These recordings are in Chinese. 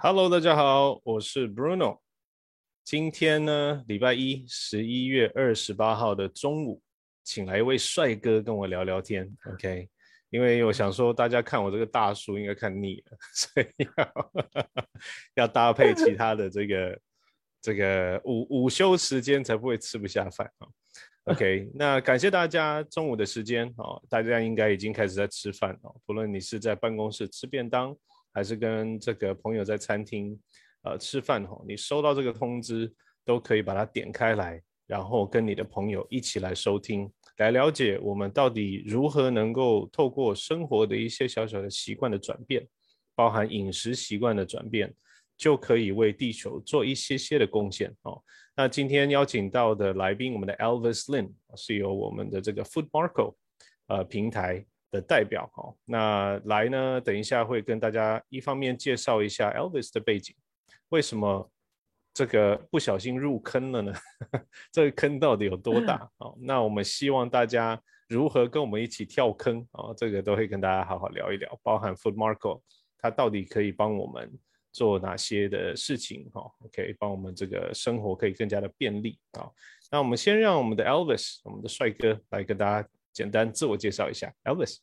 Hello，大家好，我是 Bruno。今天呢，礼拜一，十一月二十八号的中午，请来一位帅哥跟我聊聊天。OK，因为我想说，大家看我这个大叔应该看腻了，所以要 要搭配其他的这个 这个午午休时间，才不会吃不下饭啊。OK，那感谢大家中午的时间哦，大家应该已经开始在吃饭哦，不论你是在办公室吃便当。还是跟这个朋友在餐厅，呃，吃饭吼，你收到这个通知，都可以把它点开来，然后跟你的朋友一起来收听，来了解我们到底如何能够透过生活的一些小小的习惯的转变，包含饮食习惯的转变，就可以为地球做一些些的贡献哦。那今天邀请到的来宾，我们的 Elvis Lin 是由我们的这个 Food Marco 呃平台。的代表哈，那来呢？等一下会跟大家一方面介绍一下 Elvis 的背景，为什么这个不小心入坑了呢？这个坑到底有多大？哦，那我们希望大家如何跟我们一起跳坑啊？这个都会跟大家好好聊一聊，包含 Food Marco 它到底可以帮我们做哪些的事情？哈，OK，帮我们这个生活可以更加的便利啊。那我们先让我们的 Elvis，我们的帅哥来跟大家。简单自我介绍一下，Elvis。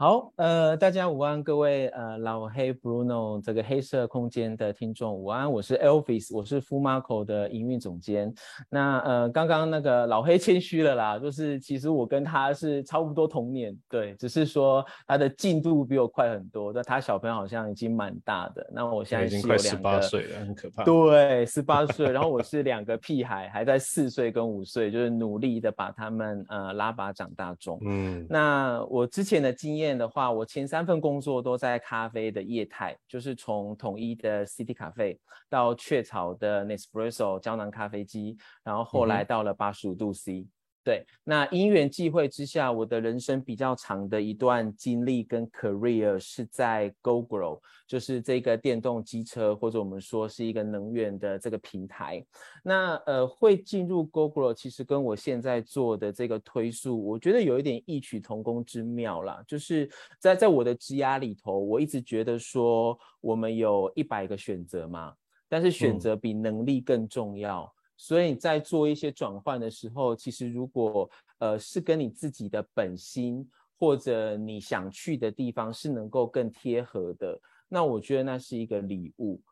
好，呃，大家午安，各位呃老黑 Bruno 这个黑色空间的听众午安，我是 Elvis，我是 Full Marco 的营运总监。那呃，刚刚那个老黑谦虚了啦，就是其实我跟他是差不多同年，对，只是说他的进度比我快很多，但他小朋友好像已经蛮大的。那我现在已经快十八岁了，很可怕。对，十八 岁，然后我是两个屁孩，还在四岁跟五岁，就是努力的把他们呃拉拔长大中。嗯，那我之前的经验。的话，我前三份工作都在咖啡的业态，就是从统一的 City 咖啡到雀巢的 Nespresso 胶囊咖啡机，然后后来到了八十五度 C。对，那因缘际会之下，我的人生比较长的一段经历跟 career 是在 GoGo，就是这个电动机车或者我们说是一个能源的这个平台。那呃，会进入 GoGo，其实跟我现在做的这个推速，我觉得有一点异曲同工之妙啦。就是在在我的职涯里头，我一直觉得说，我们有一百个选择嘛，但是选择比能力更重要。所以在做一些转换的时候，其实如果呃是跟你自己的本心或者你想去的地方是能够更贴合的，那我觉得那是一个礼物。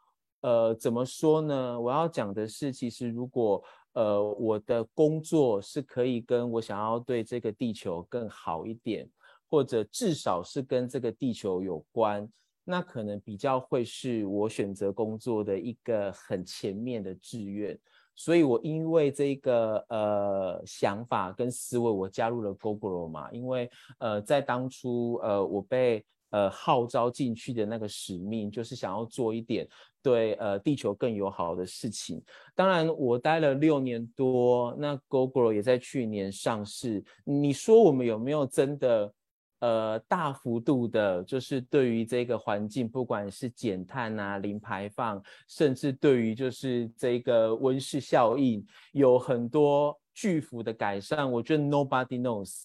呃，怎么说呢？我要讲的是，其实如果呃我的工作是可以跟我想要对这个地球更好一点，或者至少是跟这个地球有关，那可能比较会是我选择工作的一个很前面的志愿。所以，我因为这个呃想法跟思维，我加入了 Google 嘛。因为呃，在当初呃我被呃号召进去的那个使命，就是想要做一点对呃地球更友好的事情。当然，我待了六年多，那 Google 也在去年上市。你说我们有没有真的？呃，大幅度的，就是对于这个环境，不管是减碳啊、零排放，甚至对于就是这个温室效应，有很多巨幅的改善。我觉得 nobody knows，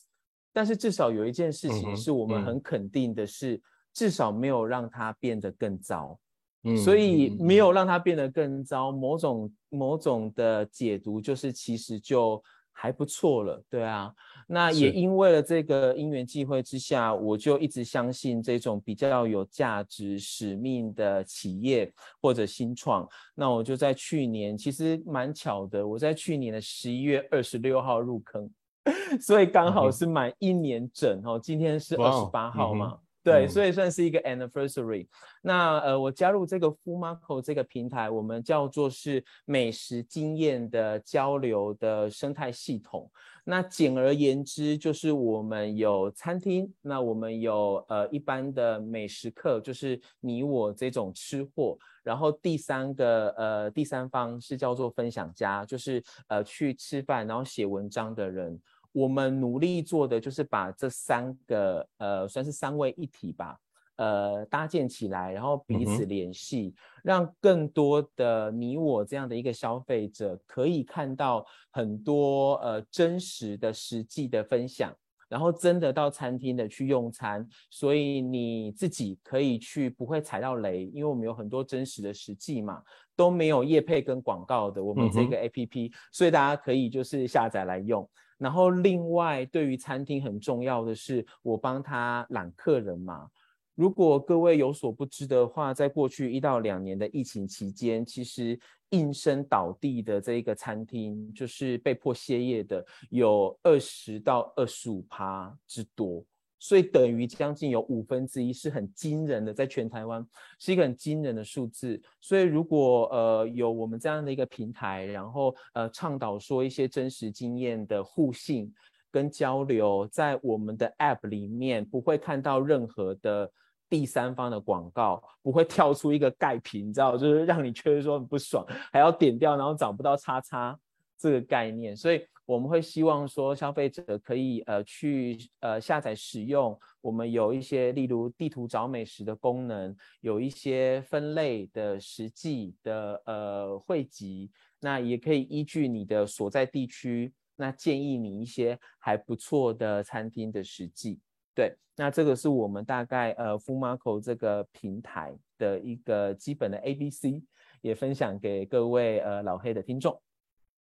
但是至少有一件事情是我们很肯定的，是至少没有让它变得更糟。嗯，所以没有让它变得更糟，某种某种的解读就是其实就。还不错了，对啊，那也因为了这个因缘际会之下，我就一直相信这种比较有价值使命的企业或者新创。那我就在去年，其实蛮巧的，我在去年的十一月二十六号入坑，所以刚好是满一年整哦。今天是二十八号嘛。对，所以算是一个 anniversary。那呃，我加入这个 Full Marco 这个平台，我们叫做是美食经验的交流的生态系统。那简而言之，就是我们有餐厅，那我们有呃一般的美食客，就是你我这种吃货。然后第三个呃第三方是叫做分享家，就是呃去吃饭然后写文章的人。我们努力做的就是把这三个呃，算是三位一体吧，呃，搭建起来，然后彼此联系，让更多的你我这样的一个消费者可以看到很多呃真实的、实际的分享，然后真的到餐厅的去用餐，所以你自己可以去不会踩到雷，因为我们有很多真实的实际嘛，都没有业配跟广告的，我们这个 A P P，所以大家可以就是下载来用。然后另外对于餐厅很重要的是，我帮他揽客人嘛。如果各位有所不知的话，在过去一到两年的疫情期间，其实应声倒地的这一个餐厅，就是被迫歇业的，有二十到二十五趴之多，所以等于将近有五分之一，是很惊人的，在全台湾是一个很惊人的数字。所以如果呃有我们这样的一个平台，然后呃倡导说一些真实经验的互信。跟交流在我们的 App 里面不会看到任何的第三方的广告，不会跳出一个盖屏，你知道，就是让你觉得说很不爽，还要点掉，然后找不到叉叉这个概念。所以我们会希望说消费者可以呃去呃下载使用，我们有一些例如地图找美食的功能，有一些分类的实际的呃汇集，那也可以依据你的所在地区。那建议你一些还不错的餐厅的实际，对，那这个是我们大概呃 f u Marco 这个平台的一个基本的 A B C，也分享给各位呃老黑的听众。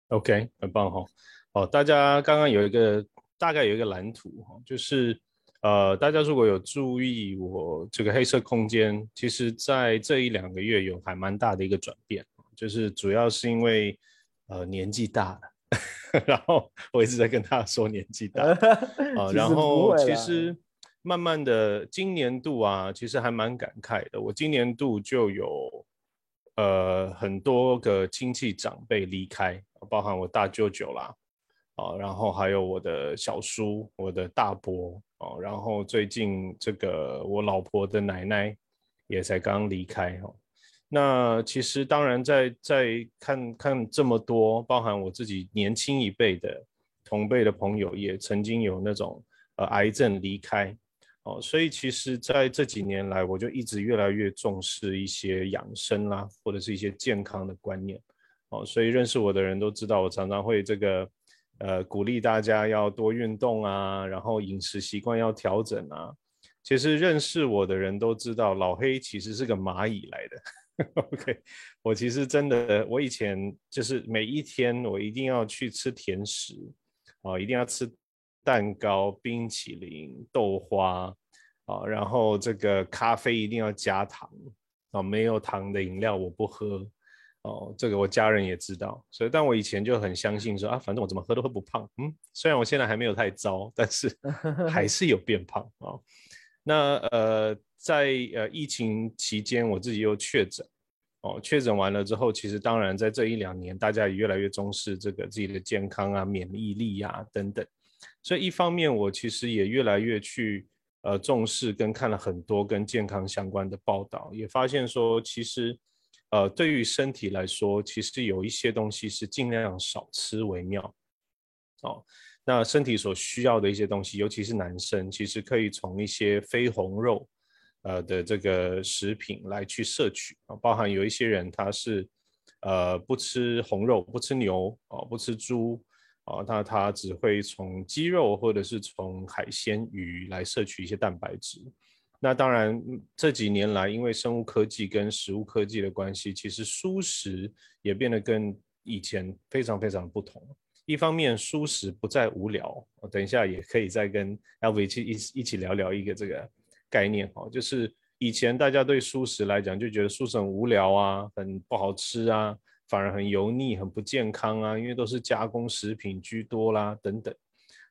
OK，很棒哈。哦，大家刚刚有一个大概有一个蓝图哈，就是呃大家如果有注意我这个黑色空间，其实在这一两个月有还蛮大的一个转变，就是主要是因为呃年纪大了。然后我一直在跟他说年纪大 啊，然后其实慢慢的今年度啊，其实还蛮感慨的。我今年度就有呃很多个亲戚长辈离开，包含我大舅舅啦，啊，然后还有我的小叔、我的大伯哦，然后最近这个我老婆的奶奶也才刚离开哦。那其实当然，在在看看这么多，包含我自己年轻一辈的同辈的朋友，也曾经有那种呃癌症离开哦，所以其实在这几年来，我就一直越来越重视一些养生啦，或者是一些健康的观念哦，所以认识我的人都知道，我常常会这个呃鼓励大家要多运动啊，然后饮食习惯要调整啊。其实认识我的人都知道，老黑其实是个蚂蚁来的。OK，我其实真的，我以前就是每一天我一定要去吃甜食，啊，一定要吃蛋糕、冰淇淋、豆花，啊，然后这个咖啡一定要加糖，啊，没有糖的饮料我不喝，哦，这个我家人也知道，所以但我以前就很相信说啊，反正我怎么喝都喝不胖，嗯，虽然我现在还没有太糟，但是 还是有变胖啊。那呃。在呃疫情期间，我自己又确诊，哦，确诊完了之后，其实当然在这一两年，大家也越来越重视这个自己的健康啊、免疫力啊等等，所以一方面我其实也越来越去呃重视跟看了很多跟健康相关的报道，也发现说其实呃对于身体来说，其实有一些东西是尽量少吃为妙，哦。那身体所需要的一些东西，尤其是男生，其实可以从一些非红肉。呃的这个食品来去摄取啊，包含有一些人他是呃不吃红肉，不吃牛哦，不吃猪啊，那他只会从鸡肉或者是从海鲜鱼来摄取一些蛋白质。那当然这几年来，因为生物科技跟食物科技的关系，其实蔬食也变得跟以前非常非常不同。一方面蔬食不再无聊，等一下也可以再跟 L V 去一一起聊聊一个这个。概念哈，就是以前大家对素食来讲就觉得素食很无聊啊，很不好吃啊，反而很油腻、很不健康啊，因为都是加工食品居多啦等等。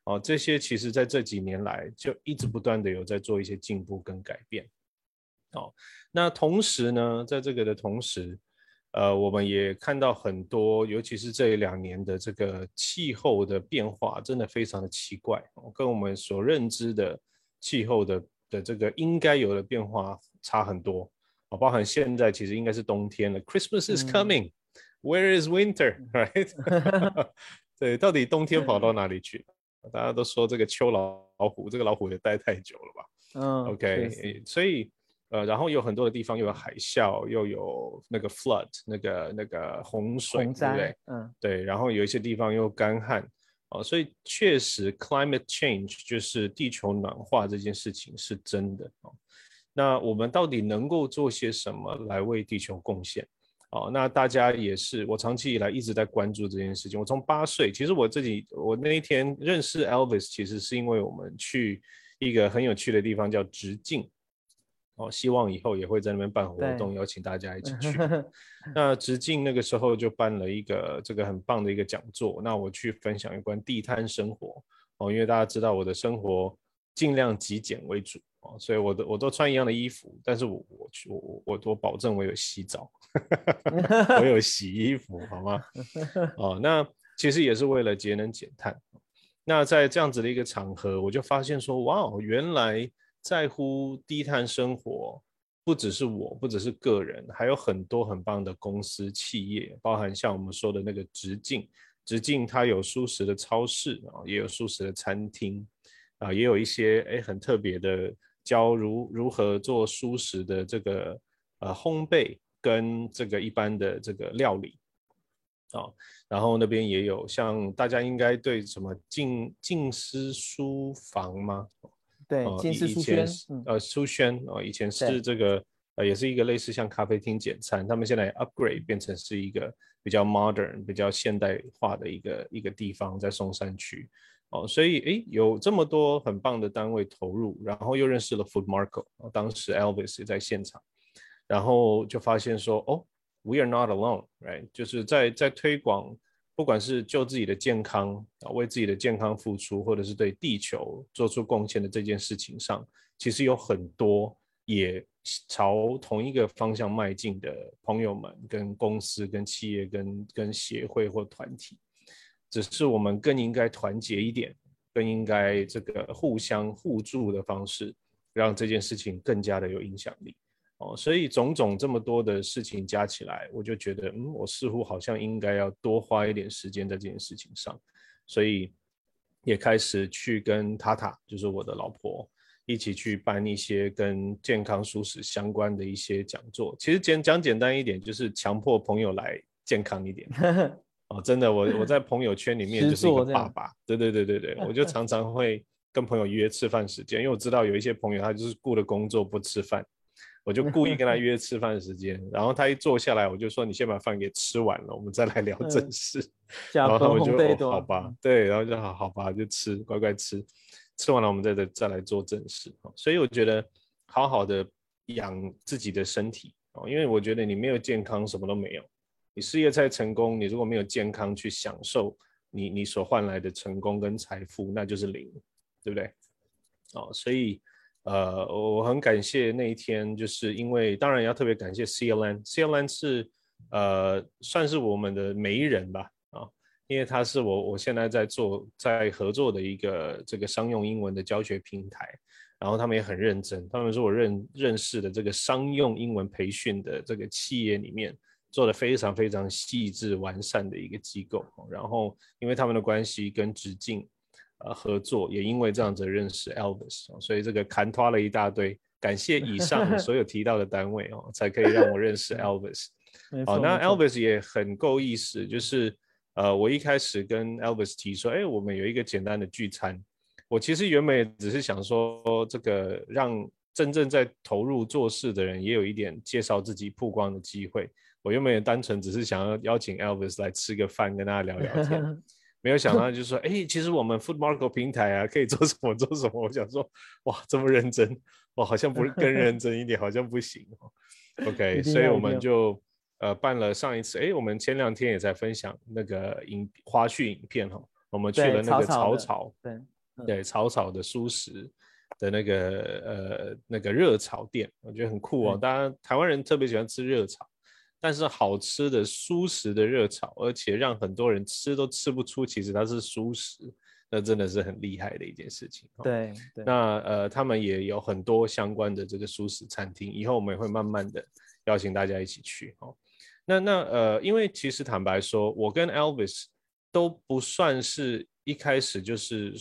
哦，这些其实在这几年来就一直不断的有在做一些进步跟改变。哦，那同时呢，在这个的同时，呃，我们也看到很多，尤其是这两年的这个气候的变化，真的非常的奇怪，跟我们所认知的气候的。的这个应该有的变化差很多啊，包含现在其实应该是冬天了，Christmas is coming，Where is winter？Right？对，到底冬天跑到哪里去？大家都说这个秋老老虎，这个老虎也待太久了吧？嗯，OK，所以呃，然后有很多的地方又有海啸，又有那个 flood，那个那个洪水，对不对？嗯，对，然后有一些地方又干旱。哦，所以确实 climate change 就是地球暖化这件事情是真的哦。那我们到底能够做些什么来为地球贡献？哦，那大家也是，我长期以来一直在关注这件事情。我从八岁，其实我自己，我那一天认识 Elvis，其实是因为我们去一个很有趣的地方叫直径。哦，希望以后也会在那边办活动，邀请大家一起去。那直径那个时候就办了一个这个很棒的一个讲座，那我去分享有关地摊生活。哦，因为大家知道我的生活尽量极简为主哦，所以我都我都穿一样的衣服，但是我我我我我保证我有洗澡，我有洗衣服，好吗？哦，那其实也是为了节能减碳。那在这样子的一个场合，我就发现说，哇哦，原来。在乎低碳生活，不只是我，不只是个人，还有很多很棒的公司企业，包含像我们说的那个直径，直径它有舒适的超市啊，也有舒适的餐厅啊，也有一些哎很特别的教如如何做舒适的这个呃烘焙跟这个一般的这个料理。啊，然后那边也有像大家应该对什么静静思书房吗？对，以前呃书轩哦，以前是这个呃，也是一个类似像咖啡厅简餐，他们现在 upgrade 变成是一个比较 modern、比较现代化的一个一个地方，在松山区。哦，所以诶，有这么多很棒的单位投入，然后又认识了 Food Marco，当时 Elvis 也在现场，然后就发现说哦，We are not alone，right？就是在在推广。不管是就自己的健康啊，为自己的健康付出，或者是对地球做出贡献的这件事情上，其实有很多也朝同一个方向迈进的朋友们、跟公司、跟企业、跟跟协会或团体，只是我们更应该团结一点，更应该这个互相互助的方式，让这件事情更加的有影响力。哦，所以种种这么多的事情加起来，我就觉得，嗯，我似乎好像应该要多花一点时间在这件事情上，所以也开始去跟塔塔，就是我的老婆，一起去办一些跟健康舒适相关的一些讲座。其实简讲简单一点，就是强迫朋友来健康一点。哦，真的，我我在朋友圈里面就是一个爸爸，对对对对对，我就常常会跟朋友约吃饭时间，因为我知道有一些朋友他就是顾着工作不吃饭。我就故意跟他约吃饭时间，然后他一坐下来，我就说：“你先把饭给吃完了，我们再来聊正事。” 然后他们就好吧，对，然后就好好吧，就吃，乖乖吃，吃完了我们再再再来做正事。所以我觉得好好的养自己的身体哦，因为我觉得你没有健康，什么都没有。你事业再成功，你如果没有健康去享受你你所换来的成功跟财富，那就是零，对不对？哦，所以。呃，我很感谢那一天，就是因为当然要特别感谢 CLN，CLN 是呃算是我们的媒人吧，啊，因为他是我我现在在做在合作的一个这个商用英文的教学平台，然后他们也很认真，他们是我认认识的这个商用英文培训的这个企业里面做的非常非常细致完善的一个机构，然后因为他们的关系跟直径。呃，合作也因为这样子认识 Elvis，所以这个砍拖了一大堆。感谢以上 所有提到的单位哦，才可以让我认识 Elvis。好，那 Elvis 也很够意思，就是呃，我一开始跟 Elvis 提说，哎，我们有一个简单的聚餐。我其实原本也只是想说，这个让真正在投入做事的人也有一点介绍自己曝光的机会。我原本也单纯只是想要邀请 Elvis 来吃个饭，跟大家聊聊天。没有想 到，就是说，哎，其实我们 Food Market 平台啊，可以做什么做什么。我想说，哇，这么认真，我好像不是更认真一点，好像不行。OK，所以我们就呃办了上一次，哎，我们前两天也在分享那个影花絮影片哈，我们去了那个草草，对对，草草的素食的那个呃那个热炒店，我觉得很酷哦。当然，台湾人特别喜欢吃热炒。但是好吃的舒食的热炒，而且让很多人吃都吃不出，其实它是舒食，那真的是很厉害的一件事情。对，那呃，他们也有很多相关的这个舒食餐厅，以后我们也会慢慢的邀请大家一起去。哦，那那呃，因为其实坦白说，我跟 Elvis 都不算是一开始就是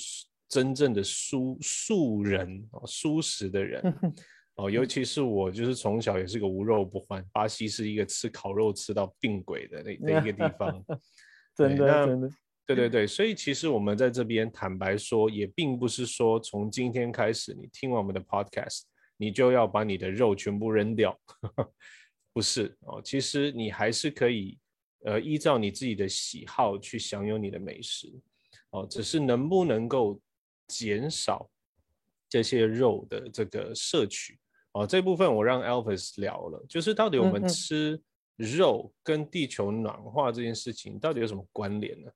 真正的素素人哦，素食的人。哦，尤其是我，就是从小也是个无肉不欢。巴西是一个吃烤肉吃到病鬼的那那一个地方，真的真的。对对对，所以其实我们在这边坦白说，也并不是说从今天开始，你听完我们的 podcast，你就要把你的肉全部扔掉，不是哦。其实你还是可以，呃，依照你自己的喜好去享有你的美食，哦，只是能不能够减少这些肉的这个摄取，哦，这部分我让 Elvis 聊了，就是到底我们吃肉跟地球暖化这件事情到底有什么关联呢？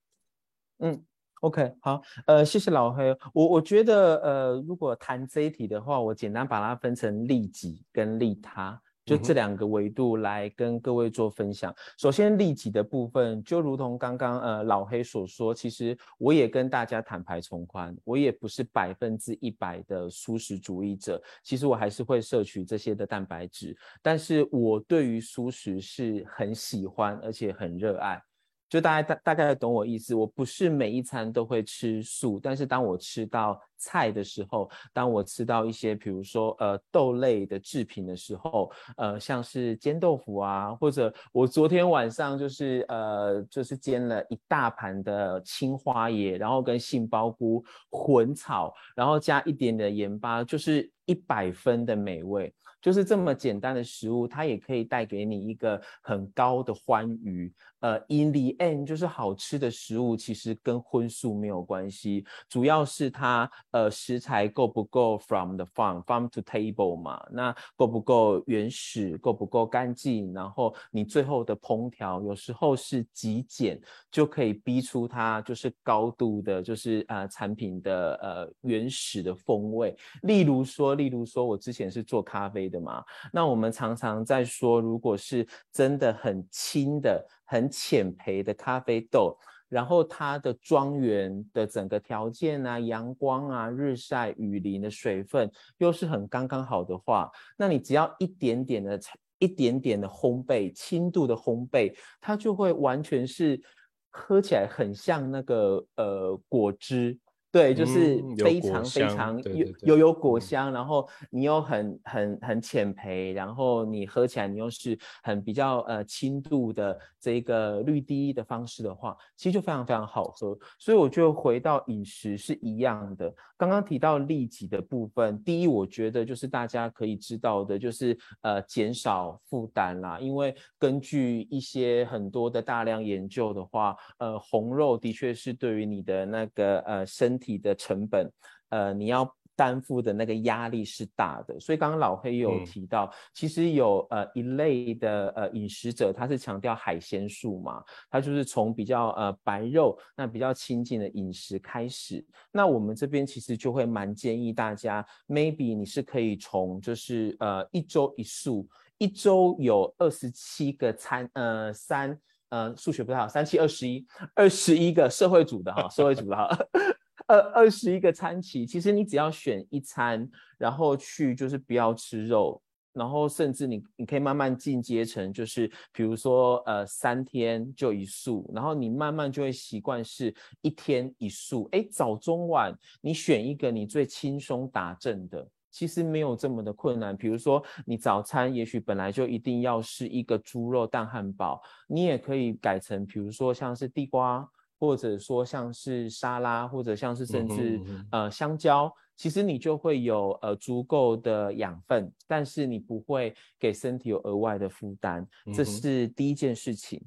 嗯，OK，好，呃，谢谢老黑。我我觉得，呃，如果谈这一题的话，我简单把它分成利己跟利他，就这两个维度来跟各位做分享。首先，利己的部分，就如同刚刚呃老黑所说，其实我也跟大家坦白从宽，我也不是百分之一百的素食主义者，其实我还是会摄取这些的蛋白质，但是我对于素食是很喜欢，而且很热爱。就大家大大概懂我意思，我不是每一餐都会吃素，但是当我吃到。菜的时候，当我吃到一些，比如说呃豆类的制品的时候，呃像是煎豆腐啊，或者我昨天晚上就是呃就是煎了一大盘的青花椰，然后跟杏鲍菇混炒，然后加一点的盐巴，就是一百分的美味。就是这么简单的食物，它也可以带给你一个很高的欢愉。呃，in the end，就是好吃的食物其实跟荤素没有关系，主要是它。呃，食材够不够 from the farm farm to table 嘛？那够不够原始？够不够干净？然后你最后的烹调，有时候是极简就可以逼出它就是高度的，就是呃产品的呃原始的风味。例如说，例如说我之前是做咖啡的嘛，那我们常常在说，如果是真的很轻的、很浅培的咖啡豆。然后它的庄园的整个条件啊，阳光啊、日晒雨淋的水分又是很刚刚好的话，那你只要一点点的、一点点的烘焙，轻度的烘焙，它就会完全是喝起来很像那个呃果汁。对，就是非常非常有有有果香，然后你又很很很浅焙，然后你喝起来你又是很比较呃轻度的这个绿滴的方式的话，其实就非常非常好喝。所以我觉得回到饮食是一样的。刚刚提到利己的部分，第一我觉得就是大家可以知道的，就是呃减少负担啦。因为根据一些很多的大量研究的话，呃红肉的确是对于你的那个呃身体的成本，呃，你要担负的那个压力是大的，所以刚刚老黑有提到，其实有呃一类的呃饮食者，他是强调海鲜素嘛，他就是从比较呃白肉那比较亲近的饮食开始。那我们这边其实就会蛮建议大家，maybe 你是可以从就是呃一周一素，一周有二十七个餐，呃三呃数学不太好，三七二十一，二十一个社会组的哈，社会组的哈。二二十一个餐期，其实你只要选一餐，然后去就是不要吃肉，然后甚至你你可以慢慢进阶成就是比如说呃三天就一素，然后你慢慢就会习惯是一天一素。哎，早中晚你选一个你最轻松打正的，其实没有这么的困难。比如说你早餐也许本来就一定要是一个猪肉蛋汉堡，你也可以改成比如说像是地瓜。或者说像是沙拉，或者像是甚至呃香蕉，其实你就会有呃足够的养分，但是你不会给身体有额外的负担，这是第一件事情。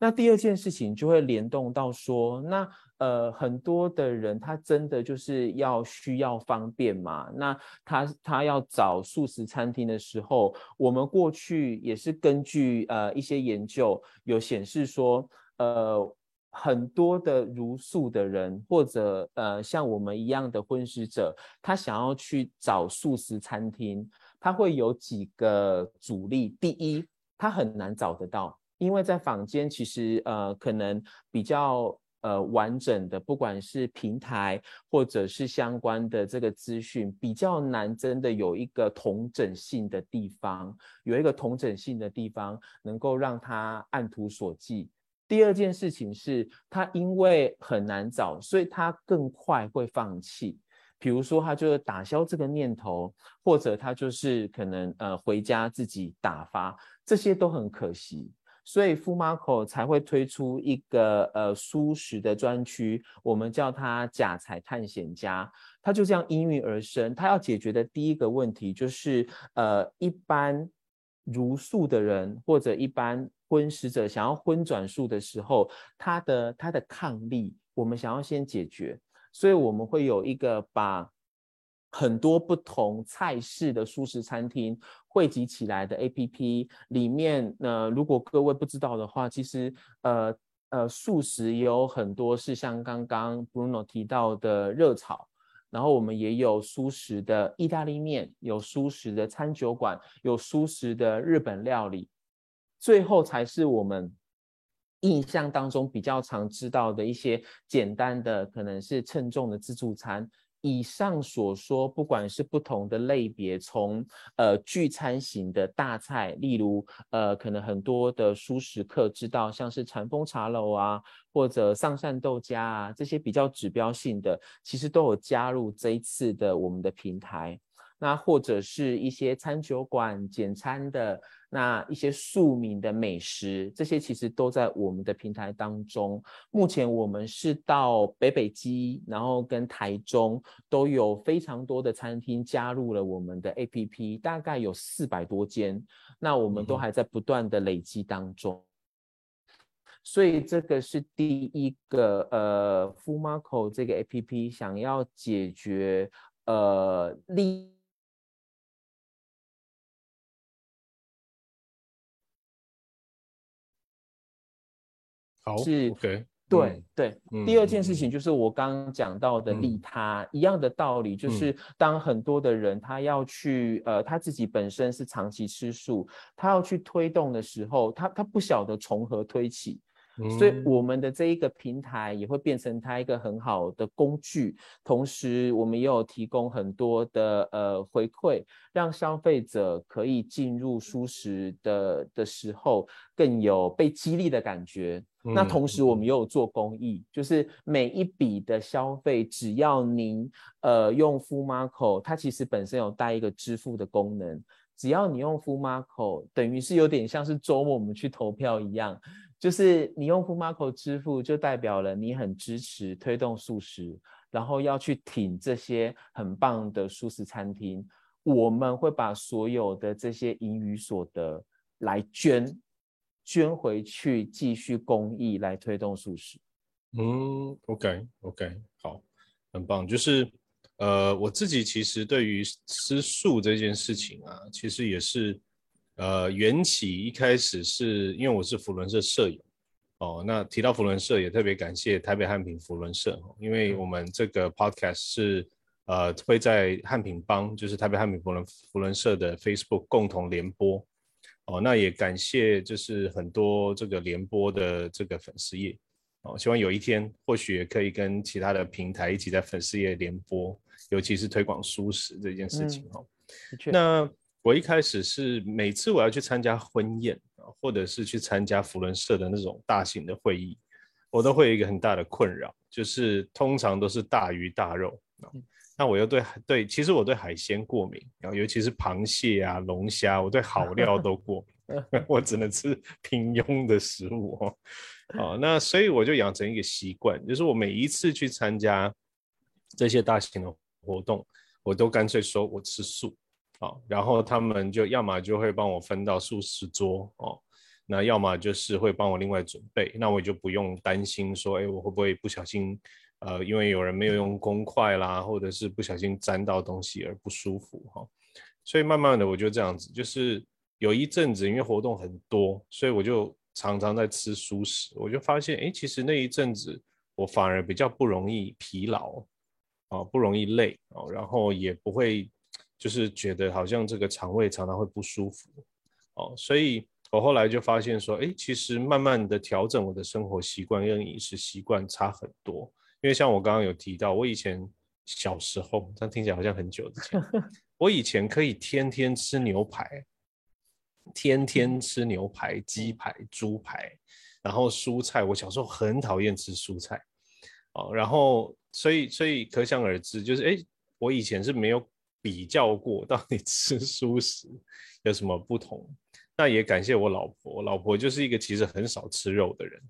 那第二件事情就会联动到说，那呃很多的人他真的就是要需要方便嘛？那他他要找素食餐厅的时候，我们过去也是根据呃一些研究有显示说，呃。很多的茹素的人，或者呃像我们一样的荤食者，他想要去找素食餐厅，他会有几个阻力。第一，他很难找得到，因为在坊间其实呃可能比较呃完整的，不管是平台或者是相关的这个资讯，比较难真的有一个同整性的地方，有一个同整性的地方能够让他按图索骥。第二件事情是，他因为很难找，所以他更快会放弃。比如说，他就是打消这个念头，或者他就是可能呃回家自己打发，这些都很可惜。所以 f u m a c o 才会推出一个呃素食的专区，我们叫它假财探险家。它就这样应运而生。它要解决的第一个问题就是，呃，一般茹素的人或者一般荤食者想要荤转素的时候，他的他的抗力，我们想要先解决。所以我们会有一个把很多不同菜式的素食餐厅汇集起来的 APP 里面，呢，如果各位不知道的话，其实呃呃素食也有很多是像刚刚 Bruno 提到的热炒，然后我们也有素食的意大利面，有素食的餐酒馆，有素食的日本料理，最后才是我们。印象当中比较常知道的一些简单的，可能是称重的自助餐。以上所说，不管是不同的类别，从呃聚餐型的大菜，例如呃可能很多的熟食客知道，像是禅风茶楼啊，或者上善豆家啊，这些比较指标性的，其实都有加入这一次的我们的平台。那或者是一些餐酒馆简餐的。那一些庶民的美食，这些其实都在我们的平台当中。目前我们是到北北基，然后跟台中都有非常多的餐厅加入了我们的 APP，大概有四百多间。那我们都还在不断的累积当中。所以这个是第一个呃 f u Marco 这个 APP 想要解决呃利。是，对对。第二件事情就是我刚刚讲到的利他一样的道理，就是当很多的人他要去呃他自己本身是长期吃素，他要去推动的时候，他他不晓得从何推起。所以我们的这一个平台也会变成他一个很好的工具，同时我们也有提供很多的呃回馈，让消费者可以进入舒适的的时候更有被激励的感觉。那同时我们也有做公益，就是每一笔的消费，只要您呃用 Full Marco，它其实本身有带一个支付的功能，只要你用 Full Marco，等于是有点像是周末我们去投票一样。就是你用 f u m a c o 支付，就代表了你很支持推动素食，然后要去挺这些很棒的素食餐厅。我们会把所有的这些盈余所得来捐，捐回去继续公益来推动素食。嗯，OK OK，好，很棒。就是呃，我自己其实对于吃素这件事情啊，其实也是。呃，缘起一开始是因为我是福伦社社友哦。那提到福伦社，也特别感谢台北汉品福伦社，因为我们这个 podcast 是呃会在汉品帮，就是台北汉品福伦福伦社的 Facebook 共同联播哦。那也感谢就是很多这个联播的这个粉丝页哦。希望有一天或许也可以跟其他的平台一起在粉丝页联播，尤其是推广舒适这件事情哈。那。我一开始是每次我要去参加婚宴啊，或者是去参加福伦社的那种大型的会议，我都会有一个很大的困扰，就是通常都是大鱼大肉啊。那我又对对，其实我对海鲜过敏，然后尤其是螃蟹啊、龙虾，我对好料都过敏，我只能吃平庸的食物哦。啊，那所以我就养成一个习惯，就是我每一次去参加这些大型的活动，我都干脆说我吃素。好，然后他们就要么就会帮我分到素食桌哦，那要么就是会帮我另外准备，那我就不用担心说，哎，我会不会不小心，呃，因为有人没有用公筷啦，或者是不小心沾到东西而不舒服哈。所以慢慢的我就这样子，就是有一阵子因为活动很多，所以我就常常在吃熟食，我就发现，哎，其实那一阵子我反而比较不容易疲劳，哦，不容易累哦，然后也不会。就是觉得好像这个肠胃常常会不舒服，哦，所以我后来就发现说，哎，其实慢慢的调整我的生活习惯跟饮食习惯差很多。因为像我刚刚有提到，我以前小时候，但听起来好像很久之前，我以前可以天天吃牛排，天天吃牛排、鸡排、猪排，然后蔬菜，我小时候很讨厌吃蔬菜，哦，然后所以所以可想而知，就是哎，我以前是没有。比较过到底 吃素食有什么不同？那也感谢我老婆，我老婆就是一个其实很少吃肉的人，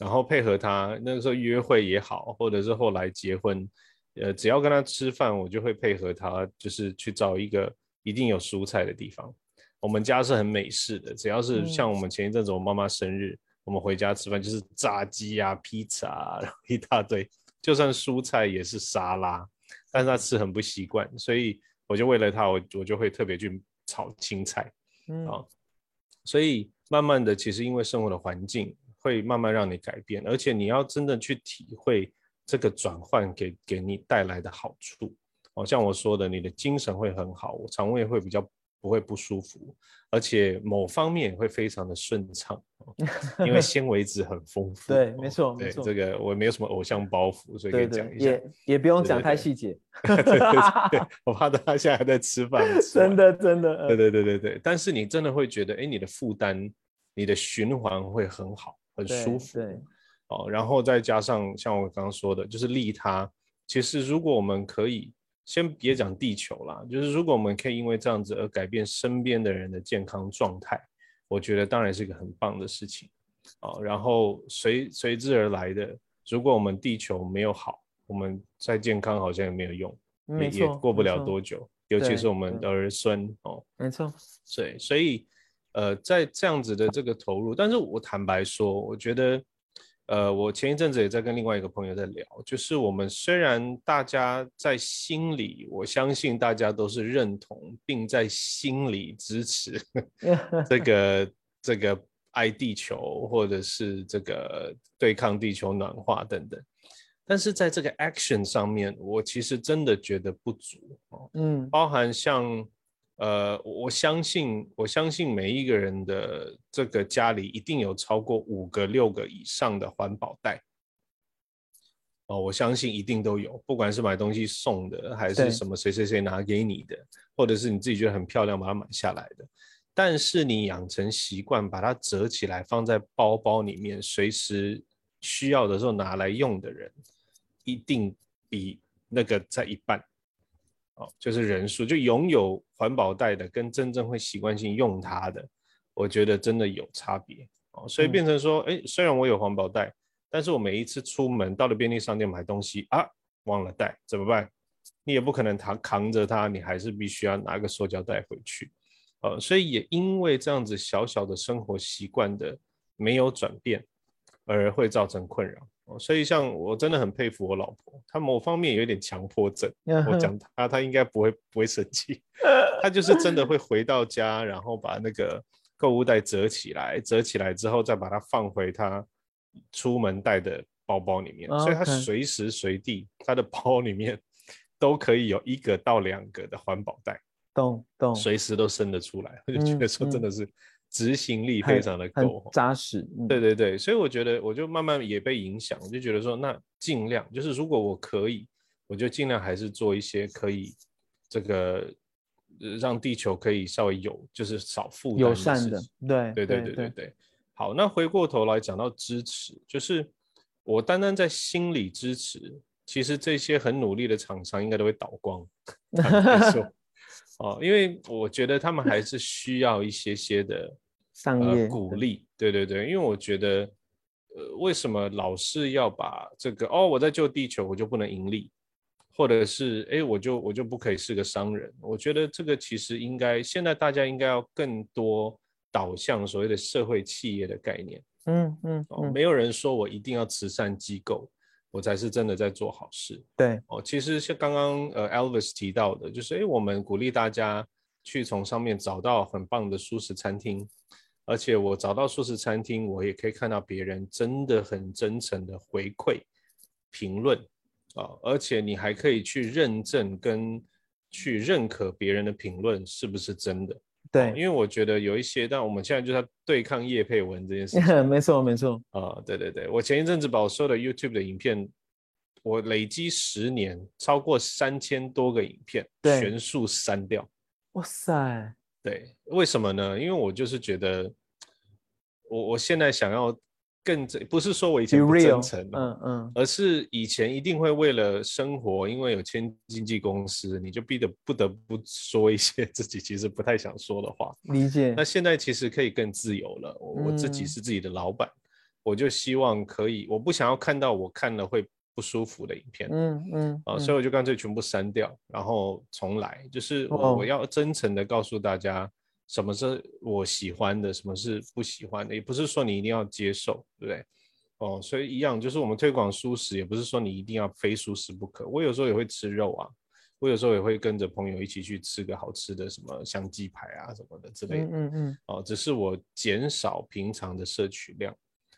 然后配合他那个时候约会也好，或者是后来结婚，呃，只要跟他吃饭，我就会配合他，就是去找一个一定有蔬菜的地方。我们家是很美式的，只要是像我们前一阵子我妈妈生日，我们回家吃饭就是炸鸡啊、披萨啊，然后一大堆，就算蔬菜也是沙拉，但是他吃很不习惯，所以我就为了他，我我就会特别去炒青菜，啊。所以慢慢的，其实因为生活的环境会慢慢让你改变，而且你要真的去体会这个转换给给你带来的好处。哦，像我说的，你的精神会很好，肠胃会比较不会不舒服，而且某方面会非常的顺畅，因为纤维质很丰富。对，没错，没错。这个我没有什么偶像包袱，所以可以讲一下。也也不用讲太细节。我怕他现在还在吃饭。真的，真的。对对对对对。但是你真的会觉得，哎，你的负担，你的循环会很好，很舒服。对。哦，然后再加上像我刚刚说的，就是利他。其实如果我们可以。先别讲地球啦，就是如果我们可以因为这样子而改变身边的人的健康状态，我觉得当然是一个很棒的事情哦。然后随随之而来的，如果我们地球没有好，我们再健康好像也没有用，也过不了多久。尤其是我们的儿孙哦，没错。对，所以呃，在这样子的这个投入，但是我坦白说，我觉得。呃，我前一阵子也在跟另外一个朋友在聊，就是我们虽然大家在心里，我相信大家都是认同，并在心里支持 这个这个爱地球，或者是这个对抗地球暖化等等，但是在这个 action 上面，我其实真的觉得不足哦，嗯，包含像。呃，我相信，我相信每一个人的这个家里一定有超过五个、六个以上的环保袋。哦，我相信一定都有，不管是买东西送的，还是什么谁谁谁拿给你的，或者是你自己觉得很漂亮把它买下来的。但是你养成习惯，把它折起来放在包包里面，随时需要的时候拿来用的人，一定比那个在一半。就是人数，就拥有环保袋的跟真正会习惯性用它的，我觉得真的有差别哦。所以变成说，哎，虽然我有环保袋，但是我每一次出门到了便利商店买东西啊，忘了带怎么办？你也不可能扛扛着它，你还是必须要拿个塑胶袋回去。呃，所以也因为这样子小小的生活习惯的没有转变，而会造成困扰。所以，像我真的很佩服我老婆，她某方面有点强迫症。我讲她，她应该不会不会生气。她就是真的会回到家，然后把那个购物袋折起来，折起来之后再把它放回她出门带的包包里面。所以她随时随地，她的包里面 都可以有一个到两个的环保袋，懂懂，随时都生得出来。我就觉得说，真的是。执行力非常的够扎实，对对对，所以我觉得我就慢慢也被影响，我就觉得说，那尽量就是如果我可以，我就尽量还是做一些可以这个让地球可以稍微有就是少负担友善的，对对对对对对。好，那回过头来讲到支持，就是我单单在心理支持，其实这些很努力的厂商应该都会倒光。哦，因为我觉得他们还是需要一些些的 商业鼓励，对对对，因为我觉得，呃，为什么老是要把这个哦，我在救地球，我就不能盈利，或者是哎，我就我就不可以是个商人？我觉得这个其实应该现在大家应该要更多导向所谓的社会企业的概念，嗯嗯，哦，没有人说我一定要慈善机构。我才是真的在做好事。对哦，其实像刚刚呃 Elvis 提到的，就是哎，我们鼓励大家去从上面找到很棒的素食餐厅，而且我找到素食餐厅，我也可以看到别人真的很真诚的回馈评论啊，而且你还可以去认证跟去认可别人的评论是不是真的。对，因为我觉得有一些，但我们现在就在对抗叶佩文这件事情。没错，没错。啊，对对对，我前一阵子把我所有的 YouTube 的影片，我累积十年超过三千多个影片，全数删掉。哇塞！对，为什么呢？因为我就是觉得，我我现在想要更真，不是说我以前不真诚，嗯嗯，而是以前一定会为了生活，因为有签经纪公司，你就逼得不得不说一些 自己其实不太想说的话。理解。那现在其实可以更自由了，我自己是自己的老板，我就希望可以，我不想要看到我看了会不舒服的影片，嗯嗯，啊，所以我就干脆全部删掉，然后重来，就是我要真诚的告诉大家。什么是我喜欢的，什么是不喜欢的，也不是说你一定要接受，对不对？哦，所以一样，就是我们推广素食，也不是说你一定要非素食不可。我有时候也会吃肉啊，我有时候也会跟着朋友一起去吃个好吃的，什么香鸡排啊什么的之类的。嗯嗯。哦，只是我减少平常的摄取量。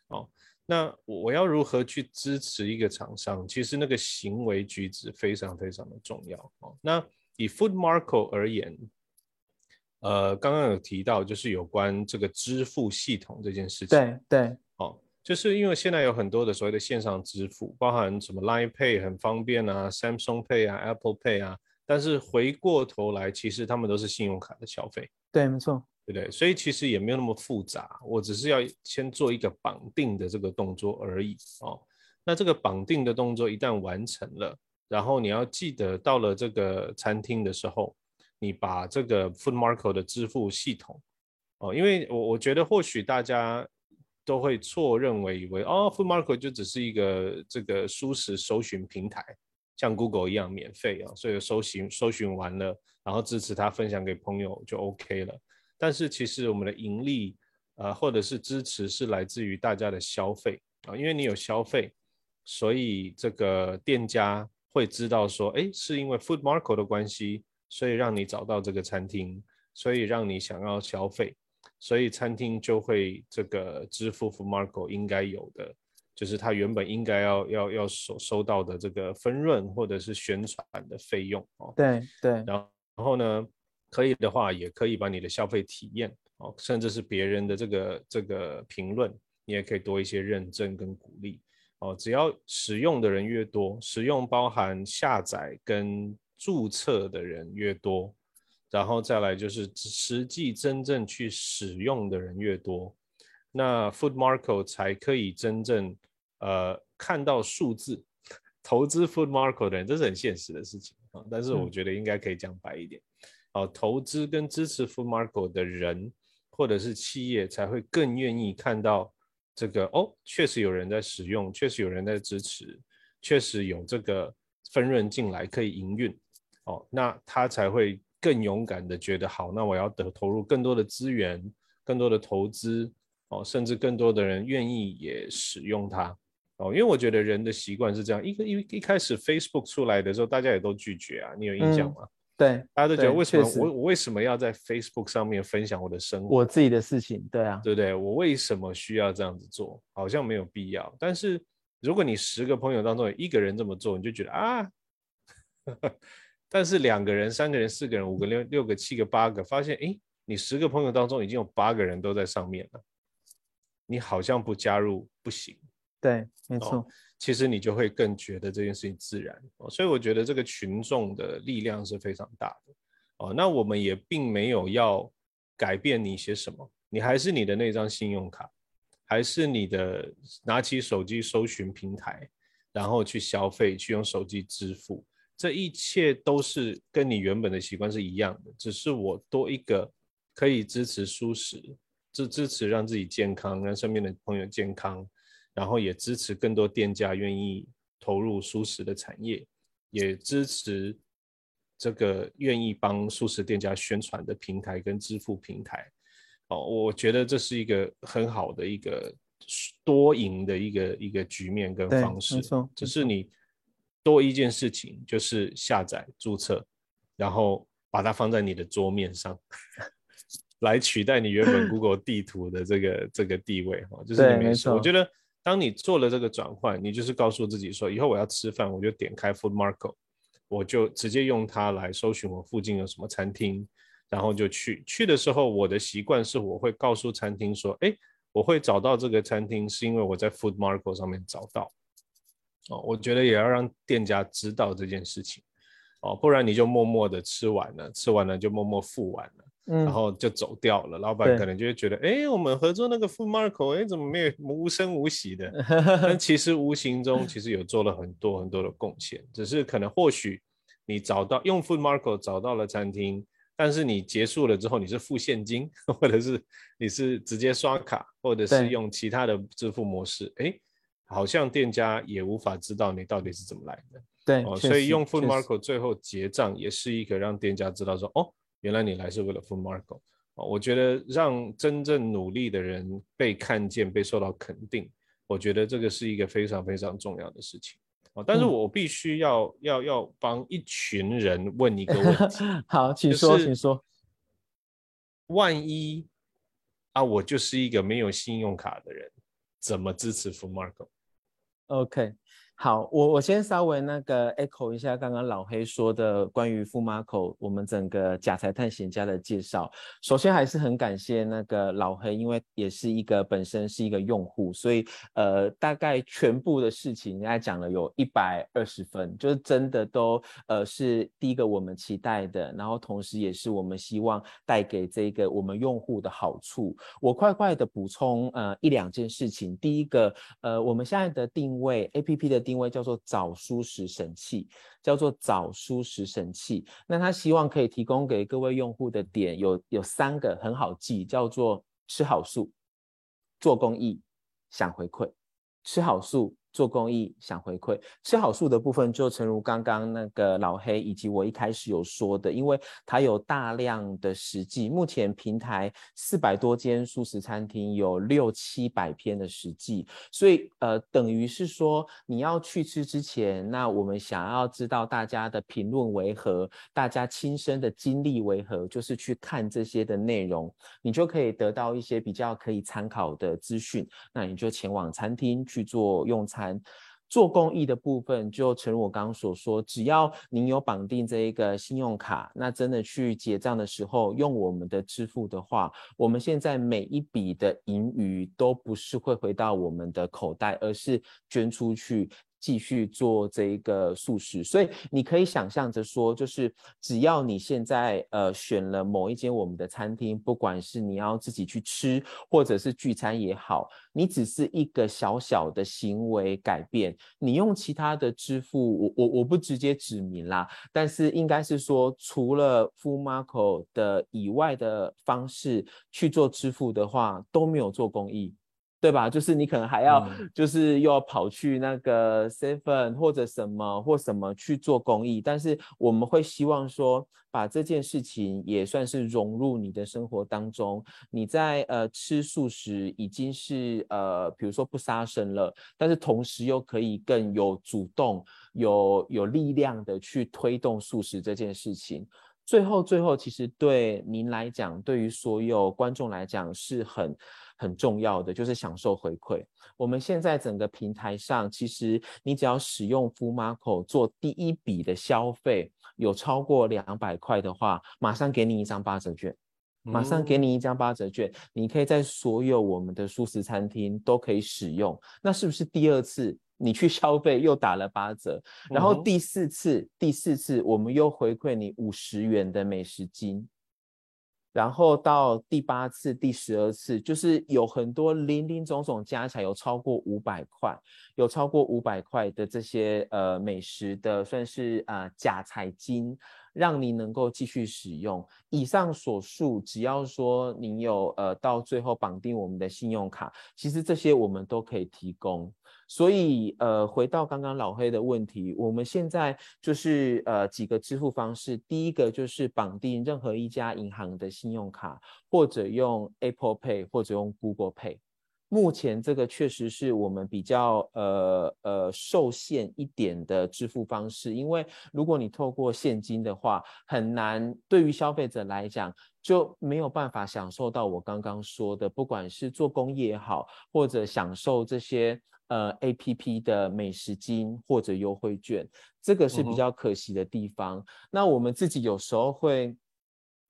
哦，那我要如何去支持一个厂商？其实那个行为举止非常非常的重要。哦，那以 Food Marco 而言。呃，刚刚有提到，就是有关这个支付系统这件事情。对对，哦，就是因为现在有很多的所谓的线上支付，包含什么 Line Pay 很方便啊，Samsung Pay 啊，Apple Pay 啊，但是回过头来，其实他们都是信用卡的消费。对，没错，对不对？所以其实也没有那么复杂，我只是要先做一个绑定的这个动作而已。哦，那这个绑定的动作一旦完成了，然后你要记得到了这个餐厅的时候。你把这个 Food Marco 的支付系统哦，因为我我觉得或许大家都会错认为以为哦，Food Marco 就只是一个这个舒适搜寻平台，像 Google 一样免费啊，所以搜寻搜寻完了，然后支持他分享给朋友就 OK 了。但是其实我们的盈利呃，或者是支持是来自于大家的消费啊，因为你有消费，所以这个店家会知道说，哎，是因为 Food Marco 的关系。所以让你找到这个餐厅，所以让你想要消费，所以餐厅就会这个支付 f Marco 应该有的，就是他原本应该要要要收收到的这个分润或者是宣传的费用哦。对对。然后然后呢，可以的话也可以把你的消费体验哦，甚至是别人的这个这个评论，你也可以多一些认证跟鼓励哦。只要使用的人越多，使用包含下载跟。注册的人越多，然后再来就是实际真正去使用的人越多，那 Food Marco 才可以真正呃看到数字。投资 Food Marco 的人，这是很现实的事情啊。但是我觉得应该可以讲白一点，哦，投资跟支持 Food Marco 的人或者是企业才会更愿意看到这个哦，确实有人在使用，确实有人在支持，确实有这个分润进来可以营运。哦，那他才会更勇敢的觉得好，那我要得投入更多的资源，更多的投资，哦，甚至更多的人愿意也使用它，哦，因为我觉得人的习惯是这样，一个一一开始 Facebook 出来的时候，大家也都拒绝啊，你有印象吗？对，大家都觉得为什么我我为什么要在 Facebook 上面分享我的生活，我自己的事情，对啊，对不对？我为什么需要这样子做？好像没有必要。但是如果你十个朋友当中有一个人这么做，你就觉得啊。但是两个人、三个人、四个人、五个、六六个、七个、八个，发现哎，你十个朋友当中已经有八个人都在上面了，你好像不加入不行。对，没错。其实你就会更觉得这件事情自然。哦，所以我觉得这个群众的力量是非常大的。哦，那我们也并没有要改变你些什么，你还是你的那张信用卡，还是你的拿起手机搜寻平台，然后去消费，去用手机支付。这一切都是跟你原本的习惯是一样的，只是我多一个可以支持舒适，支支持让自己健康，让身边的朋友健康，然后也支持更多店家愿意投入舒适的产业，也支持这个愿意帮舒适店家宣传的平台跟支付平台。哦，我觉得这是一个很好的一个多赢的一个一个局面跟方式，就是你。多一件事情就是下载注册，然后把它放在你的桌面上，来取代你原本 Google 地图的这个这个地位哈，就是你没事。我觉得当你做了这个转换，你就是告诉自己说，以后我要吃饭，我就点开 Food Marco，我就直接用它来搜寻我附近有什么餐厅，然后就去。去的时候，我的习惯是我会告诉餐厅说，哎，我会找到这个餐厅是因为我在 Food Marco 上面找到。哦，我觉得也要让店家知道这件事情，哦，不然你就默默的吃完了，吃完了就默默付完了，然后就走掉了。老板可能就会觉得，哎，我们合作那个 Food Marco，哎，怎么没有无声无息的？但其实无形中其实有做了很多很多的贡献，只是可能或许你找到用 Food Marco 找到了餐厅，但是你结束了之后你是付现金，或者是你是直接刷卡，或者是用其他的支付模式，哎，好像店家也无法知道你到底是怎么来的。对，哦所以用 Food Marco 最后结账也是一个让店家知道说，哦。原来你来是为了 Food Marco 哦，我觉得让真正努力的人被看见、被受到肯定，我觉得这个是一个非常非常重要的事情哦。但是我必须要要要帮一群人问一个问题，好，请说，请说。万一啊，我就是一个没有信用卡的人，怎么支持 Food Okay. 好，我我先稍微那个 echo 一下刚刚老黑说的关于富马口我们整个假财探险家的介绍。首先还是很感谢那个老黑，因为也是一个本身是一个用户，所以呃大概全部的事情应该讲了有一百二十分，就是真的都呃是第一个我们期待的，然后同时也是我们希望带给这个我们用户的好处。我快快的补充呃一两件事情，第一个呃我们现在的定位 A P P 的定。位叫做早熟食神器，叫做早熟食神器。那他希望可以提供给各位用户的点有有三个很好记，叫做吃好素、做公益、想回馈。吃好素。做公益想回馈，吃好素的部分就诚如刚刚那个老黑以及我一开始有说的，因为它有大量的实际，目前平台四百多间素食餐厅有六七百篇的实际，所以呃等于是说你要去吃之前，那我们想要知道大家的评论为何，大家亲身的经历为何，就是去看这些的内容，你就可以得到一些比较可以参考的资讯，那你就前往餐厅去做用餐。做公益的部分，就诚如我刚刚所说，只要您有绑定这一个信用卡，那真的去结账的时候用我们的支付的话，我们现在每一笔的盈余都不是会回到我们的口袋，而是捐出去。继续做这一个素食，所以你可以想象着说，就是只要你现在呃选了某一间我们的餐厅，不管是你要自己去吃，或者是聚餐也好，你只是一个小小的行为改变，你用其他的支付，我我我不直接指明啦，但是应该是说，除了 Full Marco 的以外的方式去做支付的话，都没有做公益。对吧？就是你可能还要，就是又要跑去那个 seven 或者什么或什么去做公益，但是我们会希望说，把这件事情也算是融入你的生活当中。你在呃吃素食已经是呃，比如说不杀生了，但是同时又可以更有主动、有有力量的去推动素食这件事情。最后，最后，其实对您来讲，对于所有观众来讲是很。很重要的就是享受回馈。我们现在整个平台上，其实你只要使用 Full Marco 做第一笔的消费，有超过两百块的话，马上给你一张八折券，马上给你一张八折券，你可以在所有我们的素食餐厅都可以使用。那是不是第二次 你去消费又打了八折？然后第四次，第四次我们又回馈你五十元的美食金。然后到第八次、第十二次，就是有很多零零总总加起来有超过五百块，有超过五百块的这些呃美食的，算是啊假彩金，让你能够继续使用。以上所述，只要说你有呃到最后绑定我们的信用卡，其实这些我们都可以提供。所以，呃，回到刚刚老黑的问题，我们现在就是呃几个支付方式，第一个就是绑定任何一家银行的信用卡，或者用 Apple Pay，或者用 Google Pay。目前这个确实是我们比较呃呃受限一点的支付方式，因为如果你透过现金的话，很难对于消费者来讲就没有办法享受到我刚刚说的，不管是做工业也好，或者享受这些。呃，A P P 的美食金或者优惠券，这个是比较可惜的地方。那我们自己有时候会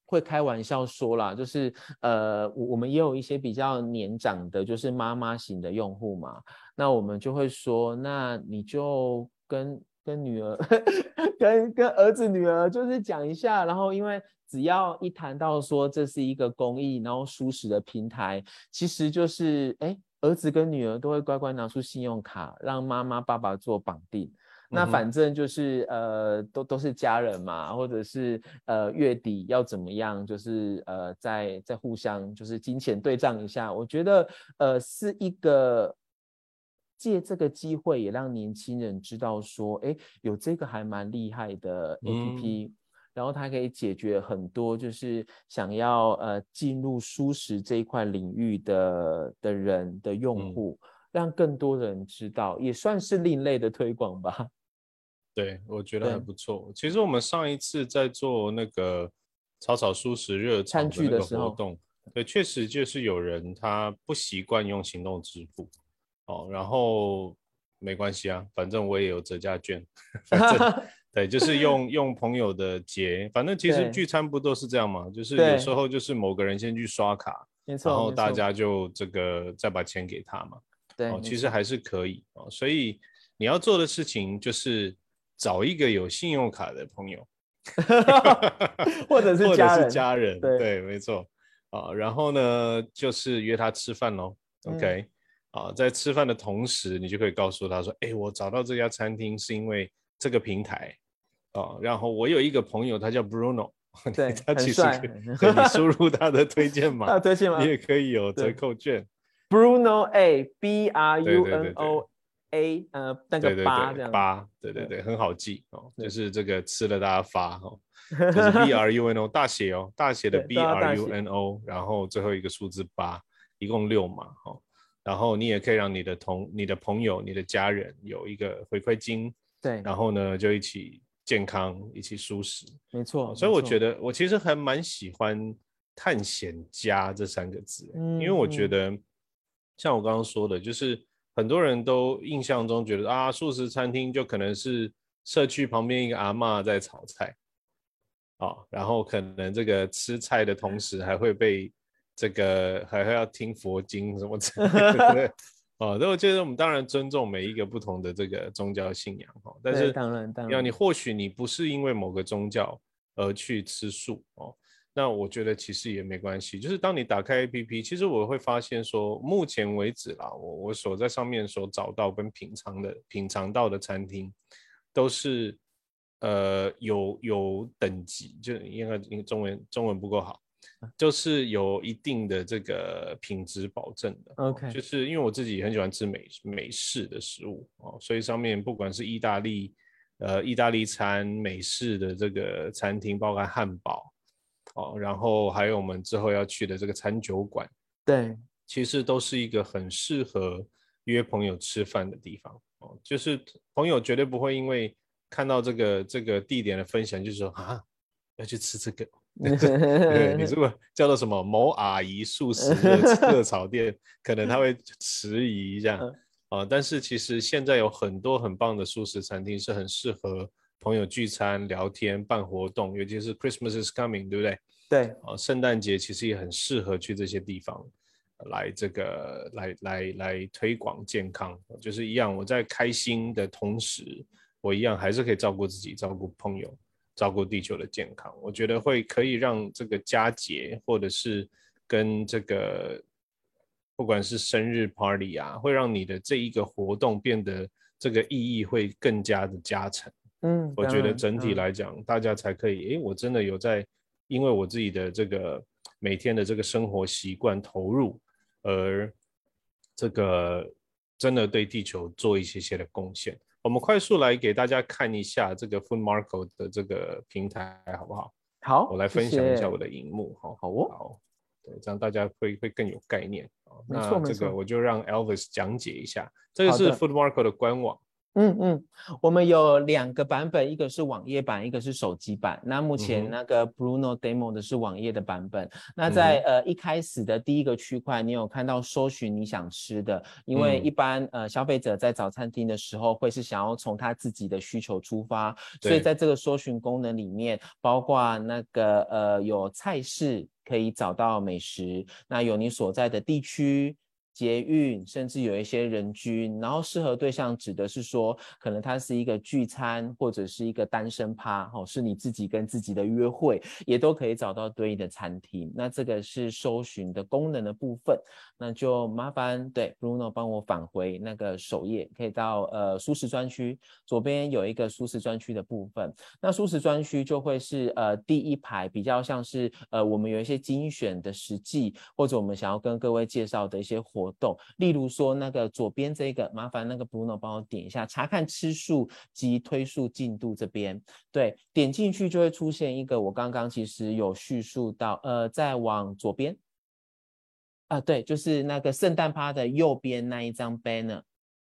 会开玩笑说啦，就是呃，我们也有一些比较年长的，就是妈妈型的用户嘛。那我们就会说，那你就跟跟女儿，跟跟儿子女儿就是讲一下，然后因为只要一谈到说这是一个公益，然后舒适的平台，其实就是哎，儿子跟女儿都会乖乖拿出信用卡，让妈妈爸爸做绑定。那反正就是呃，都都是家人嘛，或者是呃月底要怎么样，就是呃再再互相就是金钱对账一下。我觉得呃是一个借这个机会也让年轻人知道说，哎，有这个还蛮厉害的 APP，然后它可以解决很多就是想要呃进入舒适这一块领域的的人的用户，让更多人知道，也算是另类的推广吧。对，我觉得还不错。其实我们上一次在做那个草草舒适热餐具的活动，对，确实就是有人他不习惯用行动支付，哦，然后没关系啊，反正我也有折价券，反正 对，就是用用朋友的结，反正其实聚餐不都是这样嘛？就是有时候就是某个人先去刷卡，然后大家就这个再把钱给他嘛，对，其实还是可以哦。所以你要做的事情就是。找一个有信用卡的朋友，或者是家人，对，没错啊。然后呢，就是约他吃饭喽。OK，啊，在吃饭的同时，你就可以告诉他说：“哎，我找到这家餐厅是因为这个平台啊。然后我有一个朋友，他叫 Bruno，对，他其实可以输入他的推荐 码，推荐码，你也可以有折扣券。Bruno A，B R U N O。A 呃那个八这样八对对对很好记哦，就是这个吃了大家发哈，就是 B R U N O 大写哦大写的 B R U N O，然后最后一个数字八，一共六码哈，然后你也可以让你的同你的朋友你的家人有一个回馈金，对，然后呢就一起健康一起舒适，没错，所以我觉得我其实还蛮喜欢探险家这三个字，因为我觉得像我刚刚说的，就是。很多人都印象中觉得啊，素食餐厅就可能是社区旁边一个阿妈在炒菜，啊，然后可能这个吃菜的同时还会被这个还会要听佛经什么之类的，哦，那我觉得我们当然尊重每一个不同的这个宗教信仰哈，但是当然当然，要你或许你不是因为某个宗教而去吃素哦。那我觉得其实也没关系，就是当你打开 APP，其实我会发现说，目前为止啦，我我所在上面所找到跟品尝的品尝到的餐厅，都是呃有有等级，就应该因为中文中文不够好，就是有一定的这个品质保证的。OK，就是因为我自己很喜欢吃美美式的食物哦，所以上面不管是意大利呃意大利餐、美式的这个餐厅，包括汉堡。哦，然后还有我们之后要去的这个餐酒馆，对，其实都是一个很适合约朋友吃饭的地方哦。就是朋友绝对不会因为看到这个这个地点的分享，就说啊要去吃这个。对你 如果叫做什么某阿姨素食热炒店，可能他会迟疑一下啊。但是其实现在有很多很棒的素食餐厅，是很适合。朋友聚餐、聊天、办活动，尤其是 Christmas is coming，对不对？对啊，圣诞节其实也很适合去这些地方来这个来来来推广健康，就是一样。我在开心的同时，我一样还是可以照顾自己、照顾朋友、照顾地球的健康。我觉得会可以让这个佳节，或者是跟这个不管是生日 party 啊，会让你的这一个活动变得这个意义会更加的加成。嗯，我觉得整体来讲，大家才可以。诶，我真的有在，因为我自己的这个每天的这个生活习惯投入，而这个真的对地球做一些些的贡献。我们快速来给大家看一下这个 Food Marco 的这个平台，好不好？好，我来分享一下我的荧幕。好，好哦。好，对，这样大家会会更有概念。没错，那这个我就让 Elvis 讲解一下。这个是 Food Marco 的官网。嗯嗯，我们有两个版本，一个是网页版，一个是手机版。那目前那个 Bruno Demo 的是网页的版本。那在呃一开始的第一个区块，你有看到搜寻你想吃的，因为一般呃消费者在找餐厅的时候，会是想要从他自己的需求出发，所以在这个搜寻功能里面，包括那个呃有菜式可以找到美食，那有你所在的地区。捷运，甚至有一些人均，然后适合对象指的是说，可能它是一个聚餐或者是一个单身趴，哦，是你自己跟自己的约会，也都可以找到对应的餐厅。那这个是搜寻的功能的部分，那就麻烦对 Bruno 帮我返回那个首页，可以到呃舒适专区左边有一个舒适专区的部分，那舒适专区就会是呃第一排比较像是呃我们有一些精选的实际，或者我们想要跟各位介绍的一些活。活动，例如说那个左边这个，麻烦那个 Bruno 帮我点一下，查看吃数及推数进度这边，对，点进去就会出现一个，我刚刚其实有叙述到，呃，再往左边，啊，对，就是那个圣诞趴的右边那一张 banner，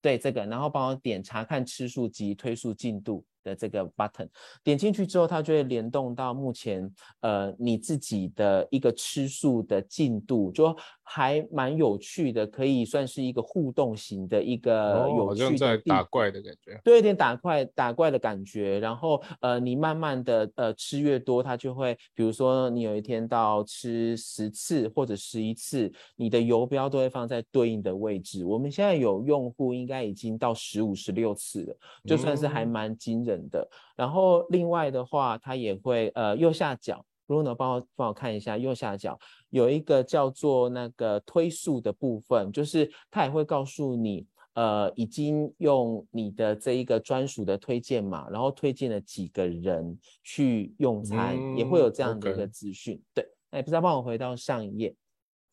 对，这个，然后帮我点查看吃数及推数进度。的这个 button 点进去之后，它就会联动到目前呃你自己的一个吃素的进度，就还蛮有趣的，可以算是一个互动型的一个有趣的。好像在打怪的感觉。对，有点打怪打怪的感觉。然后呃，你慢慢的呃吃越多，它就会，比如说你有一天到吃十次或者十一次，你的游标都会放在对应的位置。我们现在有用户应该已经到十五、十六次了，就算是还蛮惊人。的，然后另外的话，它也会呃右下角，Bruno 帮我帮我看一下右下角有一个叫做那个推速的部分，就是它也会告诉你呃已经用你的这一个专属的推荐码，然后推荐了几个人去用餐，也会有这样的一个资讯。对，哎，不知道帮我回到上一页。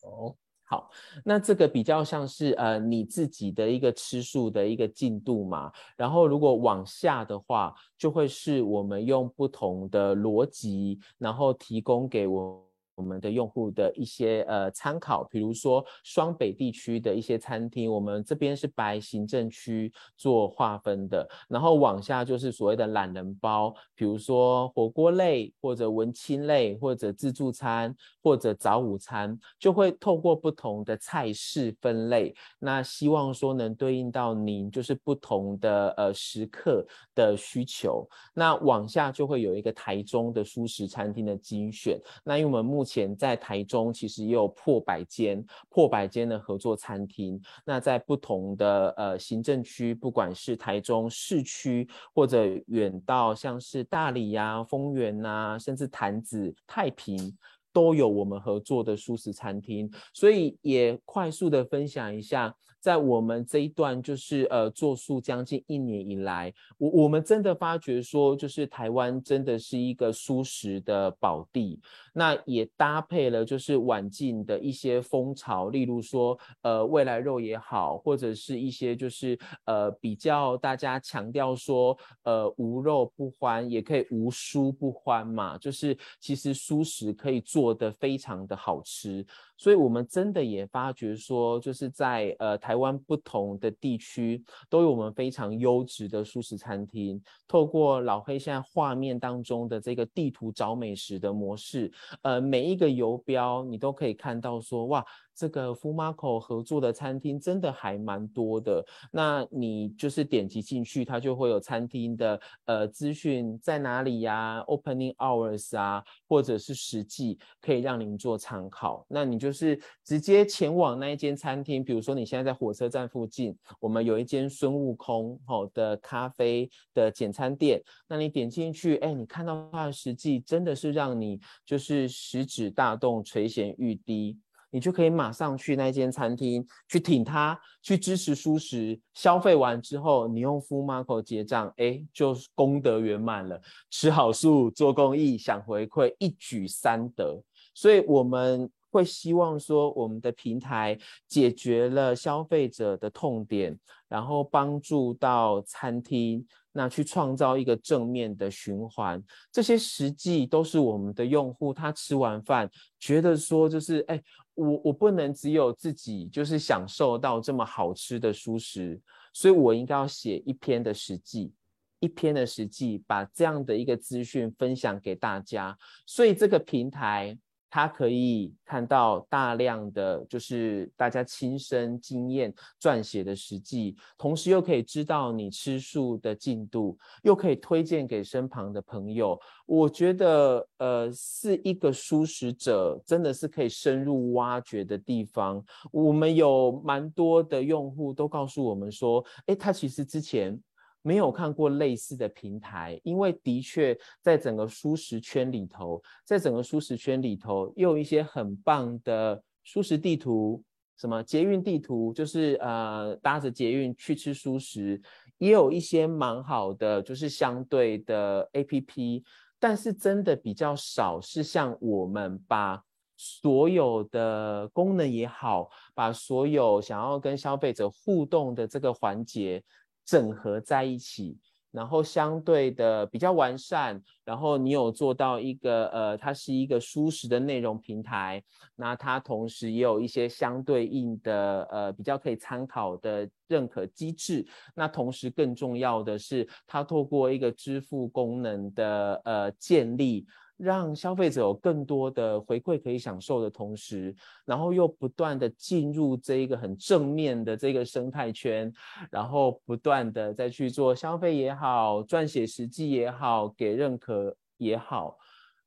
哦。好，那这个比较像是呃你自己的一个吃素的一个进度嘛，然后如果往下的话，就会是我们用不同的逻辑，然后提供给我。我们的用户的一些呃参考，比如说双北地区的一些餐厅，我们这边是白行政区做划分的，然后往下就是所谓的懒人包，比如说火锅类或者文青类或者自助餐或者早午餐，就会透过不同的菜式分类，那希望说能对应到您就是不同的呃食客的需求，那往下就会有一个台中的舒食餐厅的精选，那因为我们目前在台中其实也有破百间、破百间的合作餐厅。那在不同的呃行政区，不管是台中市区，或者远到像是大理呀、丰原呐，甚至潭子、太平，都有我们合作的素食餐厅。所以也快速的分享一下。在我们这一段就是呃做素将近一年以来，我我们真的发觉说，就是台湾真的是一个素食的宝地。那也搭配了就是晚近的一些风潮，例如说呃未来肉也好，或者是一些就是呃比较大家强调说呃无肉不欢，也可以无蔬不欢嘛。就是其实素食可以做的非常的好吃。所以，我们真的也发觉说，就是在呃台湾不同的地区，都有我们非常优质的素食餐厅。透过老黑现在画面当中的这个地图找美食的模式，呃，每一个游标你都可以看到说，哇。这个 f u m a c o 合作的餐厅真的还蛮多的，那你就是点击进去，它就会有餐厅的呃资讯在哪里呀，opening hours 啊，或者是实际可以让您做参考。那你就是直接前往那一间餐厅，比如说你现在在火车站附近，我们有一间孙悟空吼的咖啡的简餐店，那你点进去，哎，你看到它的实际真的是让你就是食指大动，垂涎欲滴。你就可以马上去那间餐厅去挺它，去支持舒食。消费完之后，你用 Full Marco 结账，哎，就功德圆满了。吃好素，做公益，想回馈，一举三得。所以我们会希望说，我们的平台解决了消费者的痛点，然后帮助到餐厅。那去创造一个正面的循环，这些实际都是我们的用户，他吃完饭觉得说，就是哎，我我不能只有自己就是享受到这么好吃的蔬食，所以我应该要写一篇的实记，一篇的实记，把这样的一个资讯分享给大家。所以这个平台。他可以看到大量的就是大家亲身经验撰写的实际，同时又可以知道你吃素的进度，又可以推荐给身旁的朋友。我觉得，呃，是一个素食者真的是可以深入挖掘的地方。我们有蛮多的用户都告诉我们说，哎，他其实之前。没有看过类似的平台，因为的确在整个舒适圈里头，在整个舒适圈里头，又有一些很棒的舒适地图，什么捷运地图，就是呃搭着捷运去吃舒食，也有一些蛮好的，就是相对的 A P P，但是真的比较少，是像我们把所有的功能也好，把所有想要跟消费者互动的这个环节。整合在一起，然后相对的比较完善，然后你有做到一个呃，它是一个舒适的内容平台，那它同时也有一些相对应的呃比较可以参考的认可机制，那同时更重要的是，它透过一个支付功能的呃建立。让消费者有更多的回馈可以享受的同时，然后又不断的进入这一个很正面的这个生态圈，然后不断的再去做消费也好，撰写实际也好，给认可也好。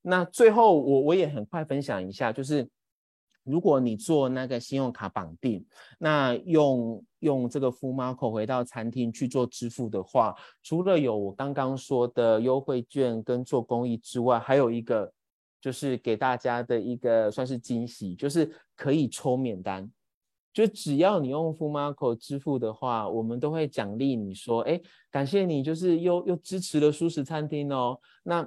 那最后我我也很快分享一下，就是。如果你做那个信用卡绑定，那用用这个付 Marco 回到餐厅去做支付的话，除了有我刚刚说的优惠券跟做公益之外，还有一个就是给大家的一个算是惊喜，就是可以抽免单。就只要你用付 Marco 支付的话，我们都会奖励你说，哎，感谢你，就是又又支持了舒适餐厅哦。那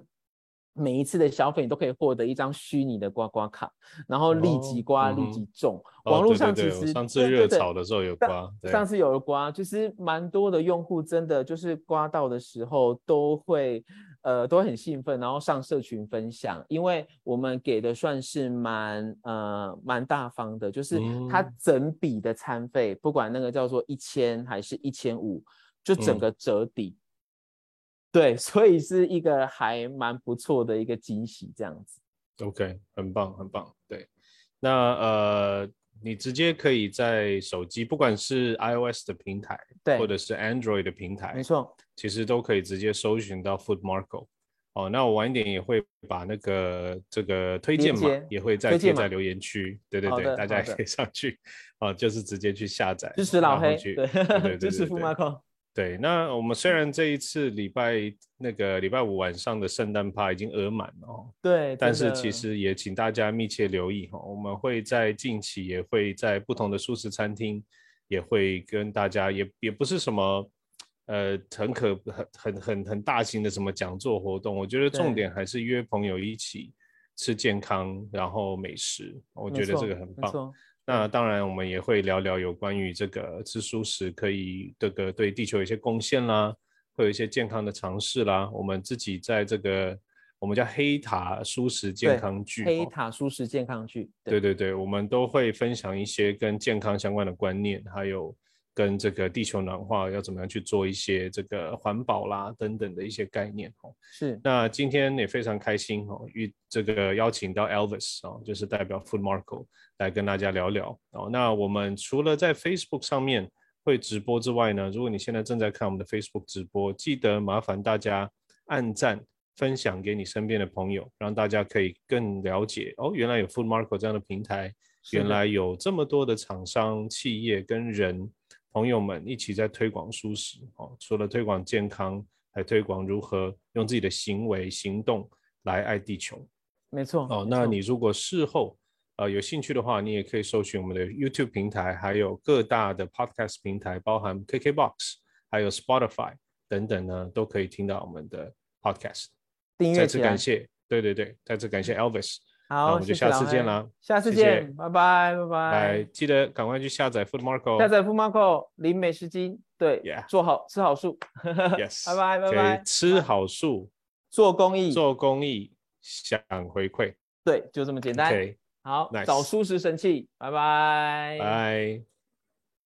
每一次的消费，你都可以获得一张虚拟的刮刮卡，然后立即刮，立即中。网络上其实上次热炒的时候有刮，上次有了刮，其实蛮多的用户真的就是刮到的时候都会，呃，都很兴奋，然后上社群分享，因为我们给的算是蛮呃蛮大方的，就是它整笔的餐费，不管那个叫做一千还是一千五，就整个折抵。对，所以是一个还蛮不错的一个惊喜，这样子。OK，很棒，很棒。对，那呃，你直接可以在手机，不管是 iOS 的平台，对，或者是 Android 的平台，没错，其实都可以直接搜寻到 Food Marco。哦，那我晚一点也会把那个这个推荐码也会再贴在留言区。对对对，大家也可以上去，哦，就是直接去下载，支持老黑，对，支持 Food Marco。对，那我们虽然这一次礼拜那个礼拜五晚上的圣诞趴已经额满了，对，但是其实也请大家密切留意哈，我们会在近期也会在不同的素食餐厅，也会跟大家也也不是什么呃很可很很很很大型的什么讲座活动，我觉得重点还是约朋友一起吃健康，然后美食，我觉得这个很棒。那当然，我们也会聊聊有关于这个吃素食可以这个对地球有一些贡献啦，会有一些健康的尝试啦。我们自己在这个我们叫黑塔素食健康剧，黑塔素食健康剧，对对对，我们都会分享一些跟健康相关的观念，还有。跟这个地球暖化要怎么样去做一些这个环保啦等等的一些概念哦。是。那今天也非常开心哦，与这个邀请到 Elvis 哦，就是代表 Food Marco 来跟大家聊聊哦。那我们除了在 Facebook 上面会直播之外呢，如果你现在正在看我们的 Facebook 直播，记得麻烦大家按赞、分享给你身边的朋友，让大家可以更了解哦，原来有 Food Marco 这样的平台，原来有这么多的厂商、企业跟人。朋友们一起在推广素食哦，除了推广健康，还推广如何用自己的行为行动来爱地球。没错哦，那你如果事后呃有兴趣的话，你也可以搜寻我们的 YouTube 平台，还有各大的 Podcast 平台，包含 KKBox，还有 Spotify 等等呢，都可以听到我们的 Podcast。订阅再次感谢，对对对，再次感谢 Elvis。好，我们就下次见啦。下次见，拜拜拜拜。来，记得赶快去下载 Food Marco，下载 Food Marco，零美食金，对，做好吃好素。Yes，拜 拜拜拜。吃好素，做公益，做公益，想回馈。对，就这么简单。好，找素食神器，拜拜。拜。